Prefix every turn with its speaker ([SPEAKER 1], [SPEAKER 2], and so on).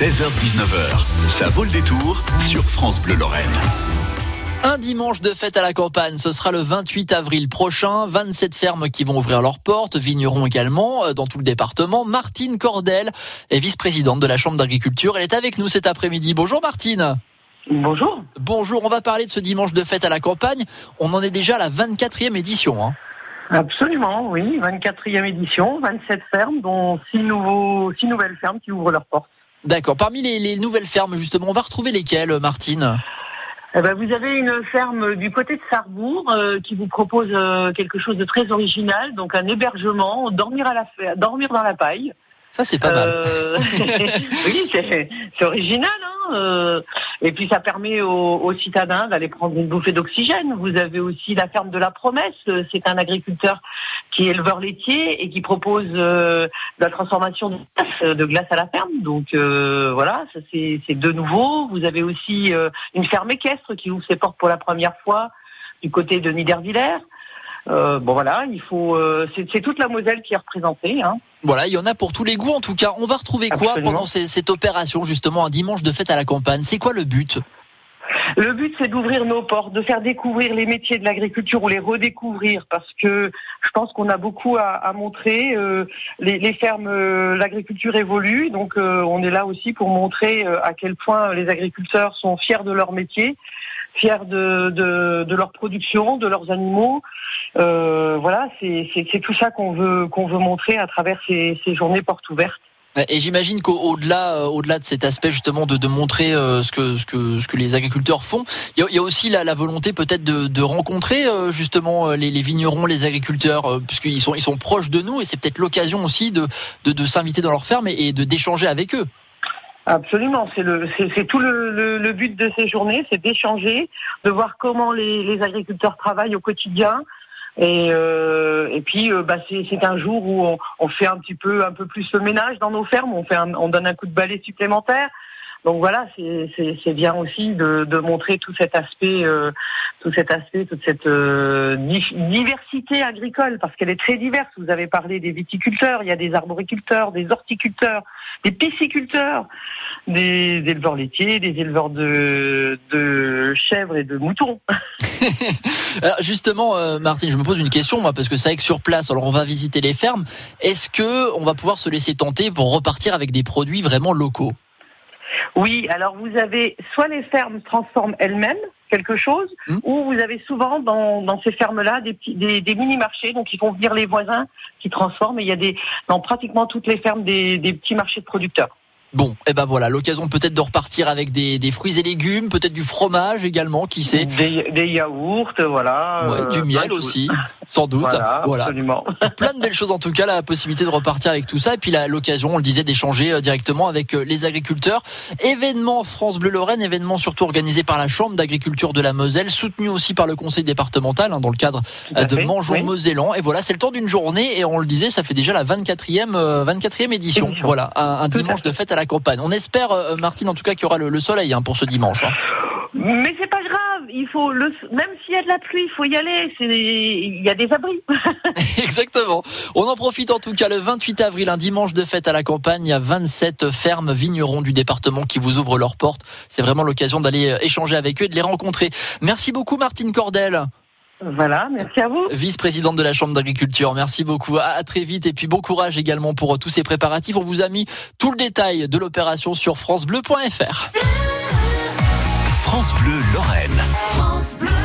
[SPEAKER 1] 16h-19h, ça vaut le détour sur France Bleu Lorraine.
[SPEAKER 2] Un dimanche de fête à la campagne, ce sera le 28 avril prochain. 27 fermes qui vont ouvrir leurs portes, vignerons également euh, dans tout le département. Martine Cordel est vice-présidente de la Chambre d'agriculture. Elle est avec nous cet après-midi. Bonjour Martine.
[SPEAKER 3] Bonjour.
[SPEAKER 2] Bonjour, on va parler de ce dimanche de fête à la campagne. On en est déjà à la 24e édition. Hein.
[SPEAKER 3] Absolument, oui. 24e édition, 27 fermes, dont 6, nouveaux, six nouvelles fermes qui ouvrent leurs portes.
[SPEAKER 2] D'accord. Parmi les, les nouvelles fermes, justement, on va retrouver lesquelles, Martine?
[SPEAKER 3] Eh ben, vous avez une ferme du côté de Sarrebourg euh, qui vous propose euh, quelque chose de très original, donc un hébergement, dormir, à la, fa- dormir dans la paille.
[SPEAKER 2] Ça, c'est pas mal.
[SPEAKER 3] Euh, oui, c'est c'est original. Hein euh, et puis ça permet aux, citadins d'aller prendre une bouffée d'oxygène. Vous avez aussi la ferme de la Promesse. euh, C'est un agriculteur qui est éleveur laitier et qui propose euh, la transformation de glace, à la ferme. Donc voilà, c'est de nouveau. Vous avez aussi une ferme équestre qui ouvre ses portes pour la première fois du côté de Niedervillers. Bon voilà, il faut. c'est c'est toute la Moselle qui est représentée. Hein.
[SPEAKER 2] Voilà, il y en a pour tous les goûts en tout cas. On va retrouver quoi
[SPEAKER 3] Absolument.
[SPEAKER 2] pendant ces- cette opération, justement, un dimanche de fête à la campagne? C'est quoi le but?
[SPEAKER 3] Le but, c'est d'ouvrir nos portes, de faire découvrir les métiers de l'agriculture ou les redécouvrir, parce que je pense qu'on a beaucoup à, à montrer. Euh, les, les fermes, euh, l'agriculture évolue, donc euh, on est là aussi pour montrer à quel point les agriculteurs sont fiers de leur métier, fiers de, de, leur production, de leurs animaux. Euh, voilà, c'est tout ça qu'on veut qu'on veut montrer à travers ces, ces journées portes ouvertes.
[SPEAKER 2] Et j'imagine qu'au-delà, euh, au-delà de cet aspect justement de, de montrer euh, ce que ce que ce que les agriculteurs font, il y a, aussi la, la volonté peut-être de, de rencontrer justement les, vignerons, les agriculteurs, puisqu'ils sont ils sont proches de nous et c'est peut-être l'occasion aussi de de, de s'inviter dans leur ferme et, et de d'échanger avec eux.
[SPEAKER 3] Absolument, c'est le, c'est, tout le, le, le but de ces journées, c'est d'échanger, de voir comment les, agriculteurs travaillent au quotidien. Et, euh, et puis, euh, bah, c'est, c'est un jour où on, on fait un petit peu, un peu plus le ménage dans nos fermes, on fait, un- on donne un coup de balai supplémentaire. Donc voilà, c'est, bien aussi de, montrer tout cet aspect, euh, tout cet aspect, toute cette euh, di- diversité agricole, parce qu'elle est très diverse. Vous avez parlé des viticulteurs, il y a des arboriculteurs, des horticulteurs, des pisciculteurs, des éleveurs laitiers, des éleveurs de, chèvres et de moutons.
[SPEAKER 2] Alors justement, euh, Martine, je me pose une question moi parce que c'est vrai que sur place, alors on va visiter les fermes. Est-ce que on va pouvoir se laisser tenter pour repartir avec des produits vraiment locaux?
[SPEAKER 3] Oui, alors vous avez soit les fermes transforment elles-mêmes quelque chose,
[SPEAKER 2] Hmm.
[SPEAKER 3] ou vous avez souvent dans, dans ces fermes-là des, petits, des, des mini-marchés, donc ils font venir les voisins qui transforment, et il y a des, dans pratiquement toutes les fermes des, des petits marchés de producteurs.
[SPEAKER 2] Bon, et ben voilà, l'occasion peut-être de repartir avec des, des fruits et légumes, peut-être du fromage également, qui sait.
[SPEAKER 3] Des, des yaourts, voilà.
[SPEAKER 2] Ouais,
[SPEAKER 3] euh,
[SPEAKER 2] du
[SPEAKER 3] plein
[SPEAKER 2] miel
[SPEAKER 3] choses.
[SPEAKER 2] aussi, sans doute.
[SPEAKER 3] Voilà,
[SPEAKER 2] Voilà.
[SPEAKER 3] absolument.
[SPEAKER 2] Plein de belles choses en tout cas, la possibilité de repartir avec tout ça et puis l'occasion, on le disait, d'échanger euh, directement avec euh, les agriculteurs. Événement France Bleu Lorraine, événement surtout organisé par la Chambre d'agriculture de la Moselle, soutenu aussi par le conseil départemental hein, dans le cadre euh, de
[SPEAKER 3] fait,
[SPEAKER 2] Mangeons
[SPEAKER 3] oui.
[SPEAKER 2] Mosellan. Et voilà, c'est le temps d'une journée et on le disait, ça fait déjà la 24e, euh, 24e édition. Voilà, un, un dimanche de fête à la campagne. On espère, euh, Martine, en tout cas, qu'il y aura le, le soleil hein, pour ce dimanche. hein.
[SPEAKER 3] Mais c'est pas grave, il faut le, même s'il y a de la pluie, il faut y aller. Il y a des abris.
[SPEAKER 2] Exactement. On en profite en tout cas le 28 avril, un dimanche de fête à la campagne. Il y a 27 fermes vignerons du département qui vous ouvrent leurs portes. C'est vraiment l'occasion d'aller euh, échanger avec eux et de les rencontrer. Merci beaucoup Martine Cordel,
[SPEAKER 3] Voilà, merci à vous.
[SPEAKER 2] vice-présidente de la Chambre d'agriculture. Merci beaucoup. À, à très vite et puis bon courage également pour euh, tous ces préparatifs. On vous a mis tout le détail de l'opération sur francebleu.fr.
[SPEAKER 1] France Bleu Lorraine.